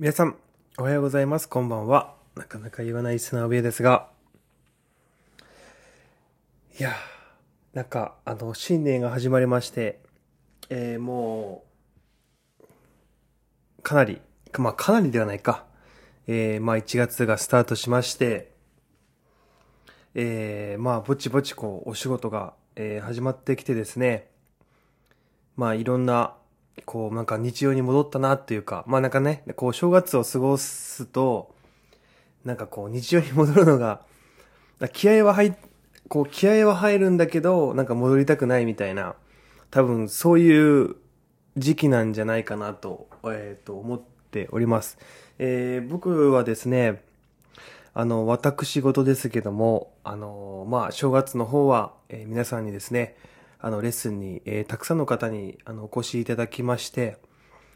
皆さん、おはようございます。こんばんは。なかなか言わない砂上ですが、いや、なんか、あの、新年が始まりまして、えー、もう、かなり、まあ、かなりではないか。えー、まあ、1月がスタートしまして、えー、まあ、ぼちぼちこう、お仕事が、えー、始まってきてですね、まあ、いろんな、こう、なんか日常に戻ったなっていうか、まあなんかね、こう、正月を過ごすと、なんかこう、日常に戻るのが、気合は入、こう、気合は入るんだけど、なんか戻りたくないみたいな、多分そういう時期なんじゃないかなと、えっ、と、思っております。えー、僕はですね、あの、私事ですけども、あの、まあ、正月の方は、えー皆さんにですね、あの、レッスンに、えーたくさんの方に、あの、お越しいただきまして、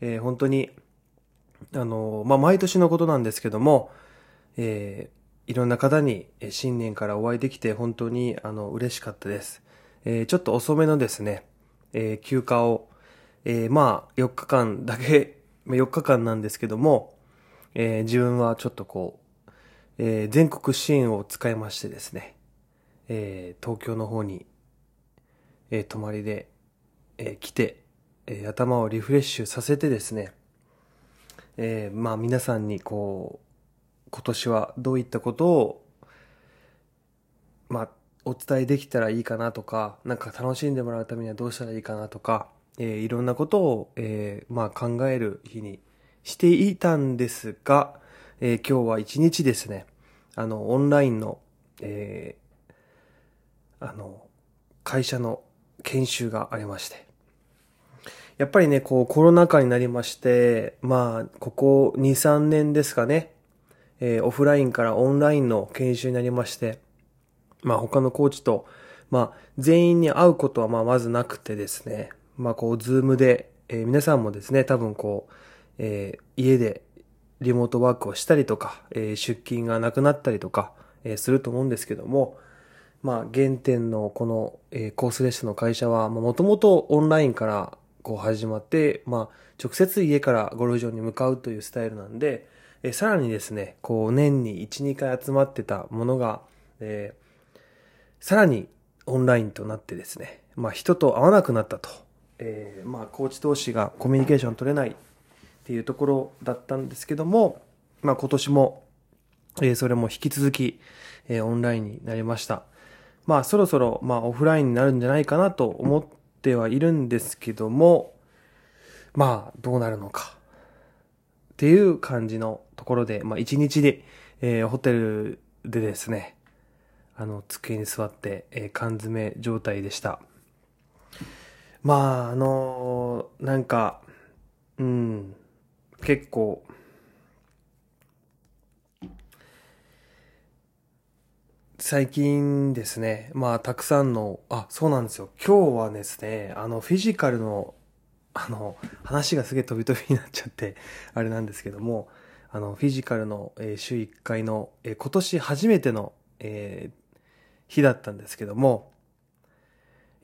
えー本当に、あの、まあ、毎年のことなんですけども、えーいろんな方に、え新年からお会いできて、本当に、あの、嬉しかったです。えーちょっと遅めのですね、えー休暇を、えーまあ、4日間だけ、まあ4日間なんですけども、えー自分はちょっとこう、えー全国支援を使いましてですね、えー東京の方に、えー泊まりで、えー来て、えー頭をリフレッシュさせてですね、えーまあ皆さんにこう、今年はどういったことを、まあ、お伝えできたらいいかなとか、なんか楽しんでもらうためにはどうしたらいいかなとか、えーいろんなことを、えーまあ考える日にしていたんですが、えー今日は一日ですね、あの、オンラインの、えーあの、会社の研修がありまして。やっぱりね、こうコロナ禍になりまして、まあ、ここ2、3年ですかね、えーオフラインからオンラインの研修になりまして、まあ他のコーチと、まあ全員に会うことはまあまずなくてですね、まあこうズームで、えー皆さんもですね、多分こう、えー家でリモートワークをしたりとか、えー出勤がなくなったりとか、えーすると思うんですけども、まあ原点のこの、えーコースレッスの会社は、もともとオンラインからこう始まって、まあ直接家からゴルフ場に向かうというスタイルなんで、えーさらにですね、こう年に1、2回集まってたものが、えーさらにオンラインとなってですね、まあ人と会わなくなったと。えーまあコーチ同士がコミュニケーション取れないっていうところだったんですけども、まあ今年も、えーそれも引き続き、えーオンラインになりました。まあそろそろ、まあオフラインになるんじゃないかなと思ってはいるんですけども、まあどうなるのか。っていう感じのところで、まあ一日で、えーホテルでですね、あの、机に座って、えー缶詰状態でした。まあ、あのーなんか、うん、結構、最近ですね、まあ、たくさんの、あ、そうなんですよ。今日はですね、あの、フィジカルの、あの、話がすげえ飛び飛びになっちゃって、あれなんですけども、あの、フィジカルの、えー週1回の、えー今年初めての、えー日だったんですけども、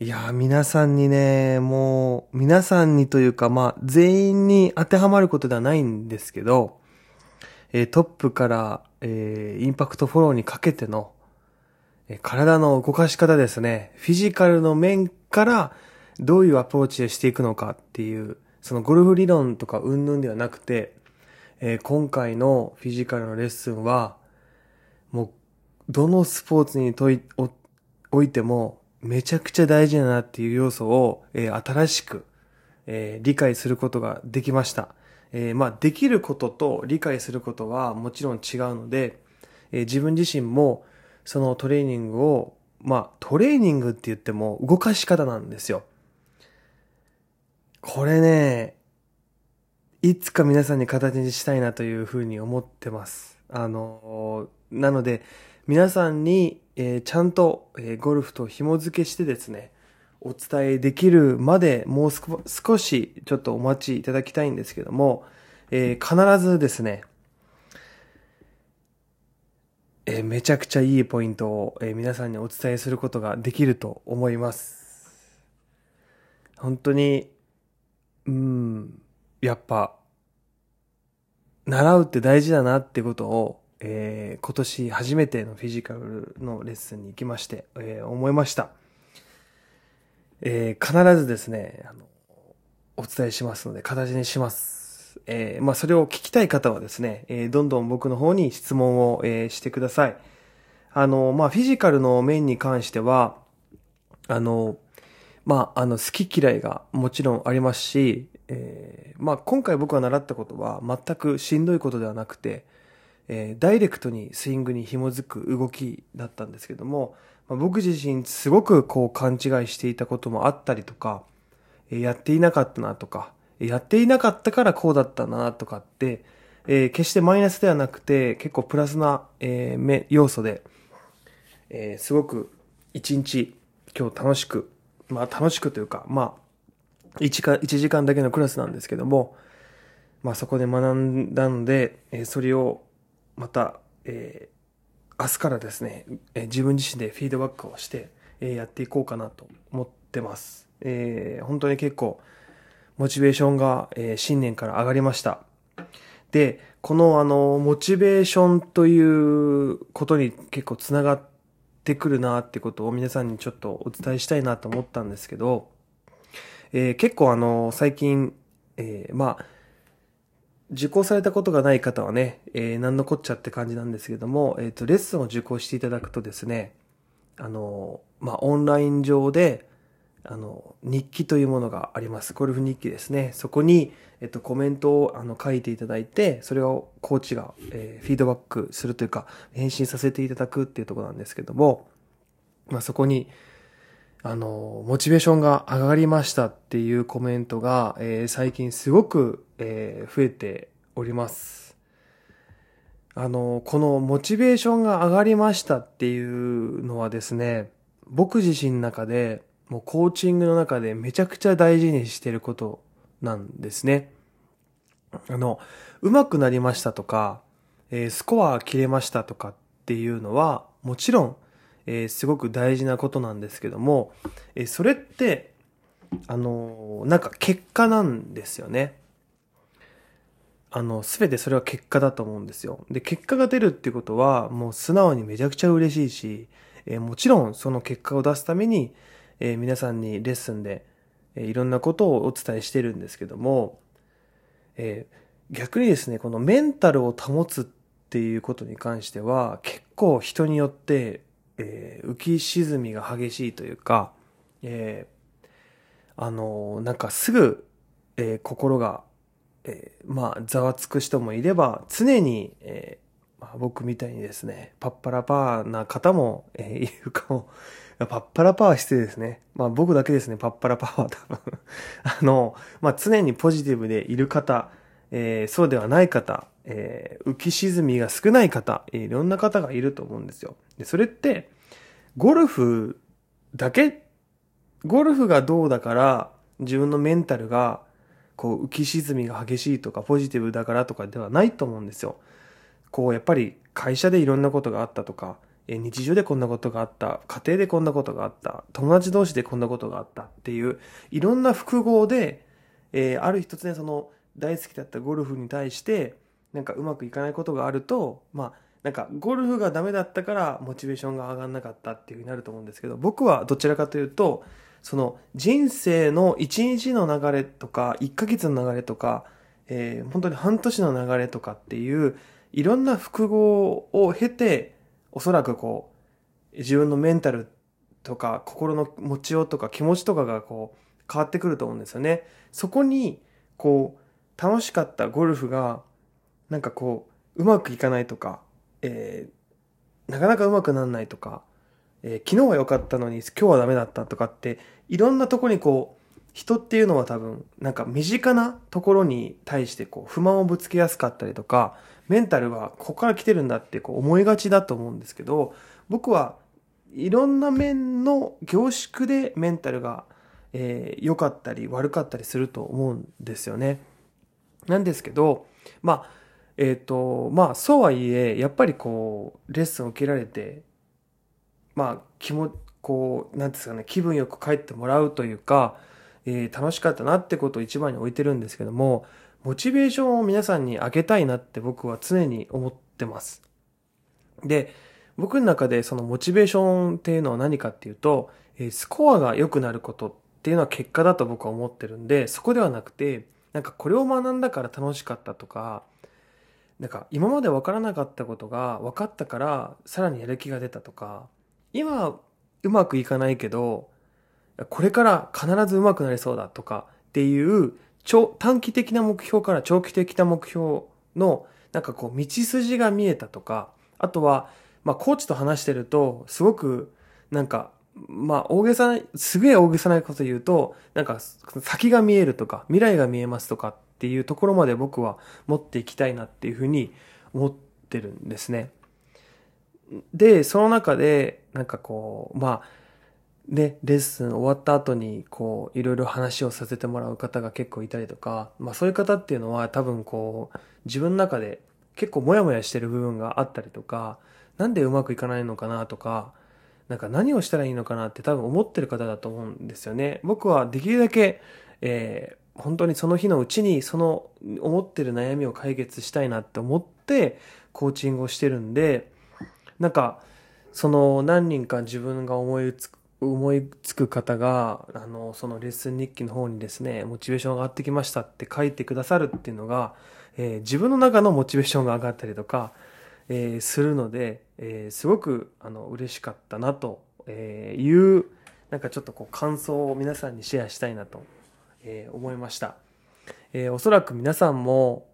いやー、皆さんにね、もう、皆さんにというか、まあ、全員に当てはまることではないんですけど、えートップから、えーインパクトフォローにかけての、体の動かし方ですね。フィジカルの面から、どういうアプローチでしていくのかっていう、そのゴルフ理論とか云々ではなくて、えー今回のフィジカルのレッスンは、もう、どのスポーツにといおおいても、めちゃくちゃ大事だなっていう要素を、えー新しく、えー理解することができました。えまあ、できることと理解することはもちろん違うので、え自分自身もそのトレーニングを、まあ、トレーニングって言っても動かし方なんですよ。これね、いつか皆さんに形にしたいなというふうに思ってます。あの、なので、皆さんに、えーちゃんと、えーゴルフと紐付けしてですね、お伝えできるまでもう少少しちょっとお待ちいただきたいんですけども、えー必ずですね、えーめちゃくちゃいいポイントを、えー皆さんにお伝えすることができると思います。本当に、うん、やっぱ、習うって大事だなってことを、えー、今年初めてのフィジカルのレッスンに行きまして、えー、思いました。えー、必ずですね、あの、お伝えしますので、形にします。えー、まあ、それを聞きたい方はですね、えー、どんどん僕の方に質問を、えー、してください。あの、まあ、フィジカルの面に関しては、あの、まあ、あの、好き嫌いがもちろんありますし、えー、まあ、今回僕が習ったことは全くしんどいことではなくて、えー、ダイレクトにスイングに紐づく動きだったんですけども、まあ、僕自身すごくこう勘違いしていたこともあったりとか、えー、やっていなかったなとか、やっていなかったからこうだったなとかって、えー、決してマイナスではなくて結構プラスな、えー、要素で、えー、すごく一日今日楽しく、まあ楽しくというか、まあ1か、1時間だけのクラスなんですけども、まあそこで学んだので、えー、それをまた、えー、明日からですね、えー、自分自身でフィードバックをして、えー、やっていこうかなと思ってます。えー、本当に結構、モチベーションが、えー、新年から上がりました。で、このあの、モチベーションということに結構つながってくるなってことを皆さんにちょっとお伝えしたいなと思ったんですけど、えー、結構あの、最近、えー、まあ、受講されたことがない方はね、えー、何のこっちゃって感じなんですけども、えっ、ー、と、レッスンを受講していただくとですね、あの、まあ、オンライン上で、あの、日記というものがあります。ゴルフ日記ですね。そこに、えっと、コメントをあの書いていただいて、それをコーチが、えー、フィードバックするというか、返信させていただくっていうところなんですけども、まあ、そこに、あの、モチベーションが上がりましたっていうコメントが、えー、最近すごく、えー、増えております。あの、このモチベーションが上がりましたっていうのはですね、僕自身の中で、もうコーチングの中でめちゃくちゃ大事にしてることなんですね。あの、上手くなりましたとか、えー、スコア切れましたとかっていうのは、もちろんえー、すごく大事なことなんですけども、えー、それって、あの、なんか結果なんですよね。あの、すべてそれは結果だと思うんですよ。で、結果が出るってことは、もう素直にめちゃくちゃ嬉しいし、え、もちろんその結果を出すために、えー、皆さんにレッスンで、えー、いろんなことをお伝えしてるんですけども、えー、逆にですね、このメンタルを保つっていうことに関しては、結構人によってえー、浮き沈みが激しいというか、えー、あのー、なんかすぐ、えー、心が、えー、まあ、ざわつく人もいれば、常に、えー、まあ、僕みたいにですね、パッパラパーな方も、えー、いるかも、パッパラパー失礼ですね。まあ僕だけですね、パッパラパワー多分 あの、まあ常にポジティブでいる方、えー、そうではない方、えー、浮き沈みが少ない方え、いろんな方がいると思うんですよ。で、それって、ゴルフだけ、ゴルフがどうだから、自分のメンタルが、こう、浮き沈みが激しいとか、ポジティブだからとかではないと思うんですよ。こう、やっぱり会社でいろんなことがあったとか、日常でこんなことがあった、家庭でこんなことがあった、友達同士でこんなことがあったっていう、いろんな複合で、えー、ある一つね、その、大好きだったゴルフに対して、なんかうまくいかないことがあると、まあ、なんかゴルフがダメだったからモチベーションが上がんなかったっていうふうになると思うんですけど、僕はどちらかというと、その人生の一日の流れとか、一ヶ月の流れとか、えー、本当に半年の流れとかっていう、いろんな複合を経て、おそらくこう、自分のメンタルとか、心の持ちようとか気持ちとかがこう、変わってくると思うんですよね。そこに、こう、楽しかったゴルフが、なんかこう、うまくいかないとか、えー、なかなかうまくならないとか、えー、昨日は良かったのに今日はダメだったとかって、いろんなとこにこう、人っていうのは多分、なんか身近なところに対してこう、不満をぶつけやすかったりとか、メンタルはここから来てるんだってこう思いがちだと思うんですけど、僕はいろんな面の凝縮でメンタルが良、えー、かったり悪かったりすると思うんですよね。なんですけど、まあ、えっ、ー、と、まあ、そうはいえ、やっぱりこう、レッスンを受けられて、まあ、気も、こう、なんですかね、気分よく帰ってもらうというか、えー、楽しかったなってことを一番に置いてるんですけども、モチベーションを皆さんに上げたいなって僕は常に思ってます。で、僕の中でそのモチベーションっていうのは何かっていうと、スコアが良くなることっていうのは結果だと僕は思ってるんで、そこではなくて、なんかこれを学んだから楽しかったとか、なんか今まで分からなかったことが分かったからさらにやる気が出たとか、今うまくいかないけど、これから必ず上手くなりそうだとかっていう短期的な目標から長期的な目標のなんかこう道筋が見えたとか、あとは、まあコーチと話してるとすごくなんかまあ、大げさな、すげえ大げさなこと言うと、なんか、先が見えるとか、未来が見えますとかっていうところまで僕は持っていきたいなっていうふうに思ってるんですね。で、その中で、なんかこう、まあ、で、レッスン終わった後に、こう、いろいろ話をさせてもらう方が結構いたりとか、まあそういう方っていうのは多分こう、自分の中で結構モヤモヤしてる部分があったりとか、なんでうまくいかないのかなとか、なんか何をしたらいいのかなって多分思ってる方だと思うんですよね。僕はできるだけ、えー、本当にその日のうちにその思ってる悩みを解決したいなって思ってコーチングをしてるんで、なんか、その何人か自分が思いつく思いつく方が、あの、そのレッスン日記の方にですね、モチベーション上がってきましたって書いてくださるっていうのが、えー、自分の中のモチベーションが上がったりとか、えー、するので、えー、すごくあの嬉しかったなとえいう、なんかちょっとこう感想を皆さんにシェアしたいなと、え、思いました。え、おそらく皆さんも、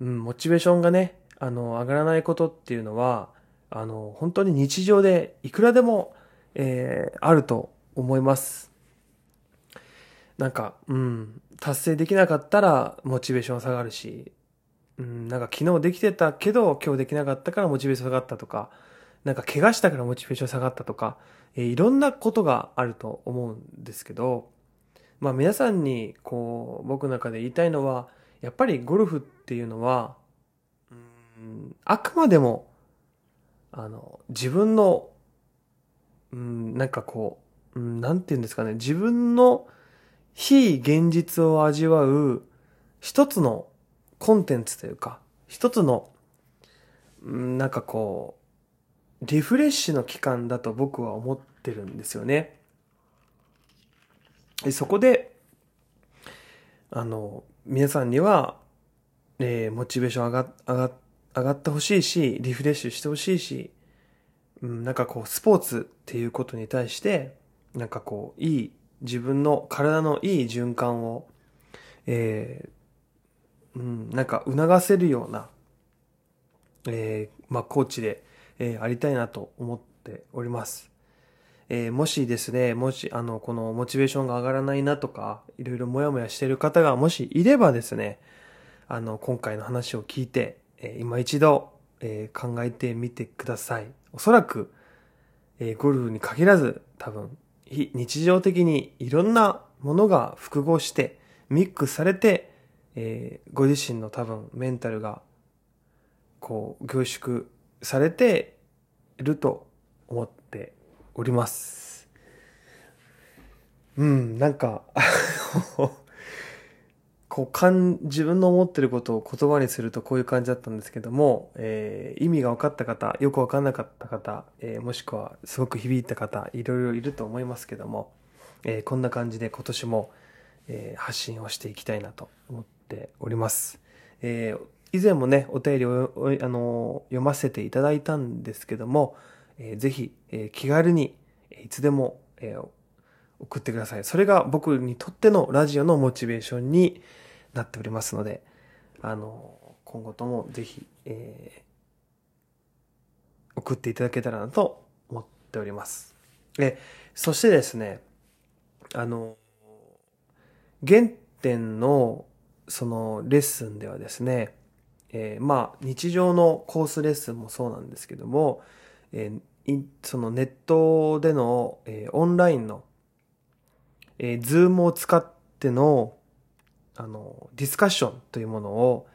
うん、モチベーションがね、あの、上がらないことっていうのは、あの、本当に日常でいくらでも、えー、あると思います。なんか、うん、達成できなかったらモチベーション下がるし、うん、なんか昨日できてたけど今日できなかったからモチベーション下がったとか、なんか怪我したからモチベーション下がったとか、えー、いろんなことがあると思うんですけど、まあ皆さんにこう僕の中で言いたいのは、やっぱりゴルフっていうのは、うん、あくまでも、あの、自分の、うん、なんかこう、うん、なんて言うんですかね、自分の非現実を味わう一つのコンテンツというか、一つの、うんなんかこう、リフレッシュの期間だと僕は思ってるんですよね。でそこで、あの、皆さんには、えー、モチベーション上が、上が、上がってほしいし、リフレッシュしてほしいし、うん、なんかこう、スポーツっていうことに対して、なんかこう、いい、自分の体のいい循環を、えうん、なんか促せるような、えー、まあ、コーチで、えー、ありたいなと思っております。えー、もしですね、もし、あの、このモチベーションが上がらないなとか、いろいろモヤモヤしている方がもしいればですね、あの、今回の話を聞いて、えー、今一度、えー、考えてみてください。おそらく、えー、ゴルフに限らず、多分、日常的にいろんなものが複合して、ミックスされて、えー、ご自身の多分メンタルがこう凝縮されていると思っております。うん、なんか こうかん、自分の思ってることを言葉にするとこういう感じだったんですけども、えー、意味が分かった方、よく分かんなかった方、えー、もしくはすごく響いた方、いろいろいると思いますけども、えー、こんな感じで今年も、え発信をしていきたいなと思っております。え、以前もね、お便りをあの読ませていただいたんですけども、えー、ぜひ、え、気軽にいつでも、え、送ってください。それが僕にとってのラジオのモチベーションになっておりますので、あの、今後ともぜひ、えー、送っていただけたらなと思っております。え、そしてですね、あの、原点のそのレッスンではですね、えー、まあ日常のコースレッスンもそうなんですけども、えー、そのネットでの、えー、オンラインの、えー、ズームを使ってのあのディスカッションというものを、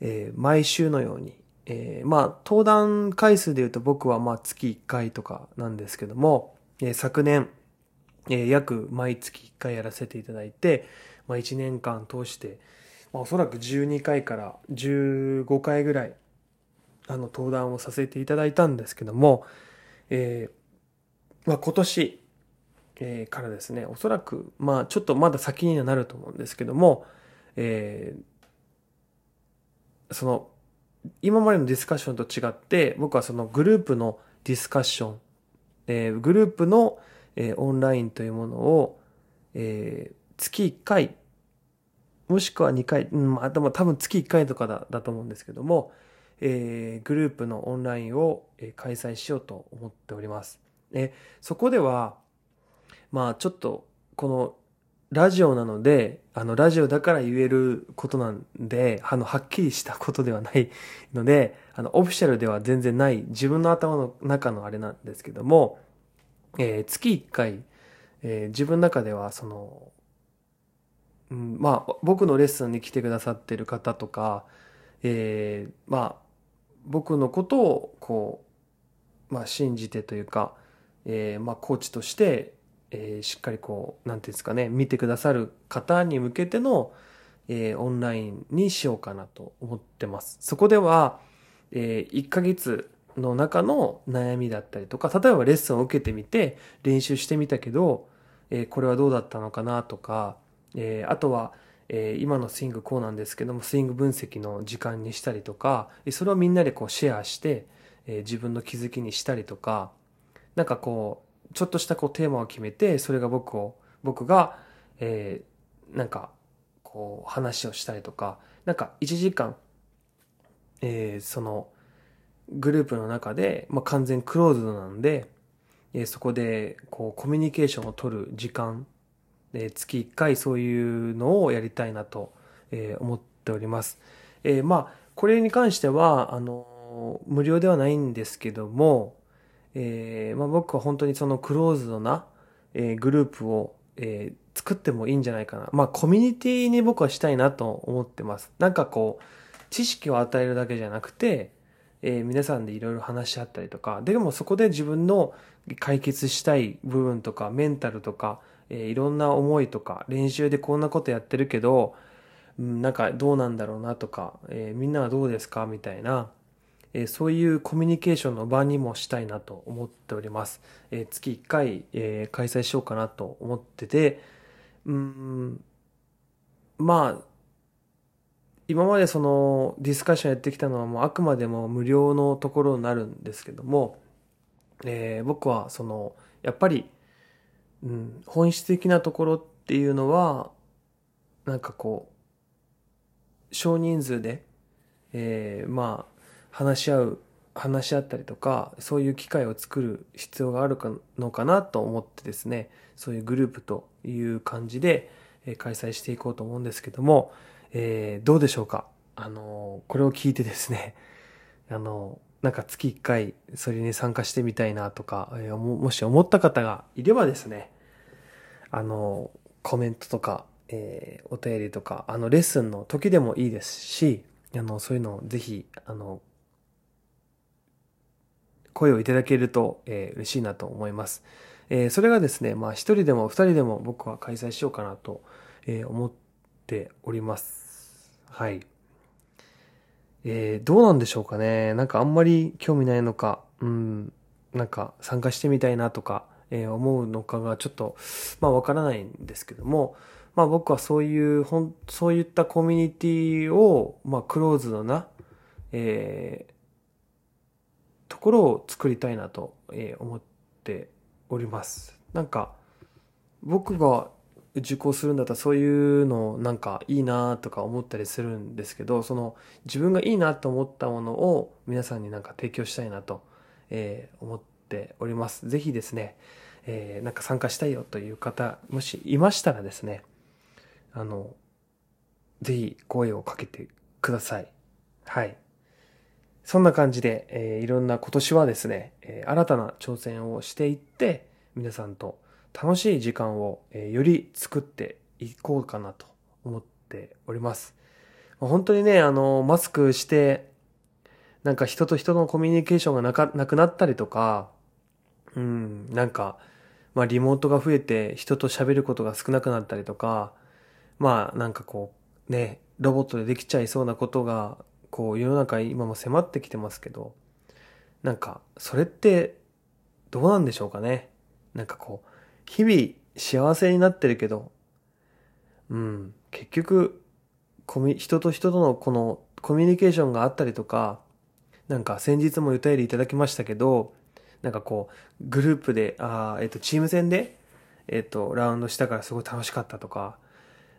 えー、毎週のように、えー、まあ登壇回数で言うと僕はまあ月1回とかなんですけども、えー、昨年、え、約毎月1回やらせていただいて、まあ、1年間通して、まあ、おそらく12回から15回ぐらい、あの、登壇をさせていただいたんですけども、え、まあ、今年、えー、からですね、おそらく、まあ、ちょっとまだ先にはなると思うんですけども、えー、その、今までのディスカッションと違って、僕はそのグループのディスカッション、えー、グループの、えー、オンラインというものを、えー、月1回、もしくは2回、うん、まあ、でも多分月1回とかだだと思うんですけども、えー、グループのオンラインを、えー、開催しようと思っております。えそこでは、まあちょっと、このラジオなので、あの、ラジオだから言えることなんで、あの、はっきりしたことではないので、あの、オフィシャルでは全然ない自分の頭の中のあれなんですけども、えー、月1回、えー、自分の中では、その、うん、まあ、僕のレッスンに来てくださってる方とか、えー、まあ、僕のことを、こう、まあ、信じてというか、えー、まあ、コーチとして、えー、しっかりこう、なんていうんですかね、見てくださる方に向けての、えー、オンラインにしようかなと思ってます。そこでは、えー、1ヶ月の中の悩みだったりとか、例えばレッスンを受けてみて、練習してみたけど、えー、これはどうだったのかなとか、えー、あとは、えー、今のスイングこうなんですけども、スイング分析の時間にしたりとか、それをみんなでこうシェアして、えー、自分の気づきにしたりとか、なんかこう、ちょっとしたこうテーマを決めて、それが僕を、僕が、えー、なんか、こう話をしたりとか、なんか1時間、えー、その、グループの中で、まあ、完全クローズドなんで、えー、そこで、こう、コミュニケーションを取る時間、えー、月1回そういうのをやりたいなと、えー、思っております。えー、まあ、これに関しては、あの、無料ではないんですけども、えー、まあ、僕は本当にそのクローズドな、えー、グループを、えー、作ってもいいんじゃないかな。まあ、コミュニティに僕はしたいなと思ってます。なんかこう、知識を与えるだけじゃなくて、えー、皆さんでいろいろ話し合ったりとか、でもそこで自分の解決したい部分とか、メンタルとか、えー、いろんな思いとか、練習でこんなことやってるけど、うん、なんかどうなんだろうなとか、えー、みんなはどうですか？みたいな、え、そういうコミュニケーションの場にもしたいなと思っております。え、月1回、え、開催しようかなと思ってて、うん、まあ、今までそのディスカッションやってきたのはもうあくまでも無料のところになるんですけども、えー、僕はその、やっぱり、うん、本質的なところっていうのは、なんかこう、少人数で、えー、まあ、話し合う話し合ったりとかそういう機会を作る必要があるのかなと思ってですねそういうグループという感じで開催していこうと思うんですけども、えー、どうでしょうか？あのこれを聞いてですね あのなんか月1回それに参加してみたいなとか、もし思った方がいればですねあのコメントとか、えー、お便りとかあのレッスンの時でもいいですしあのそういうのをぜひあの声をいただけると、えー、嬉しいなと思います。えー、それがですね、まあ一人でも二人でも僕は開催しようかなと、えー、思っております。はい。えー、どうなんでしょうかね。なんかあんまり興味ないのか、うん、なんか参加してみたいなとか、えー、思うのかがちょっと、まあわからないんですけども、まあ僕はそういう、ほん、そういったコミュニティを、まあクローズドな、えー、ところを作りたいなと思っております。なんか僕が受講するんだったらそういうのなんかいいなとか思ったりするんですけどその自分がいいなと思ったものを皆さんになんか提供したいなと、え、思っております。ぜひですね、えー、なんか参加したいよという方もしいましたらですねあのぜひ声をかけてください。はい。そんな感じで、えー、いろんな今年はですね、えー、新たな挑戦をしていって、皆さんと楽しい時間を、えー、より作っていこうかなと思っております。本当にね、あの、マスクして、なんか人と人のコミュニケーションがなかなくなったりとか、うん、なんか、まあリモートが増えて人と喋ることが少なくなったりとか、まあなんかこう、ね、ロボットでできちゃいそうなことが、こう世の中今も迫ってきてますけど、なんか、それってどうなんでしょうかね？なんかこう、日々幸せになってるけど、うん、結局、コミ、人と人とのこのコミュニケーションがあったりとか、なんか先日もお便りいただきましたけど、なんかこう、グループで、あえっ、と、チーム戦で、えっ、と、ラウンドしたからすごい楽しかったとか、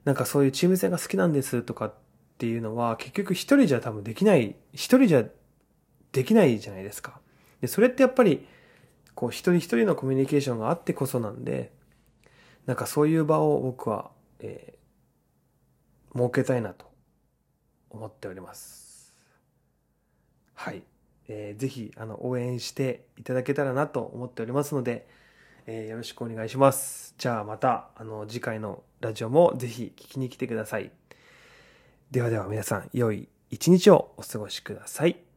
なんかそういうチーム戦が好きなんですとかっていうのは、結局一人じゃ多分できない、一人じゃできないじゃないですか。で、それってやっぱり、こう一人一人のコミュニケーションがあってこそなんで、なんかそういう場を僕は、えー、設けたいなと思っております。はい。えー、ぜひ、あの、応援していただけたらなと思っておりますので、えー、よろしくお願いします。じゃあまた、あの、次回のラジオもぜひ聞きに来てください。ではでは皆さん、良い一日をお過ごしください。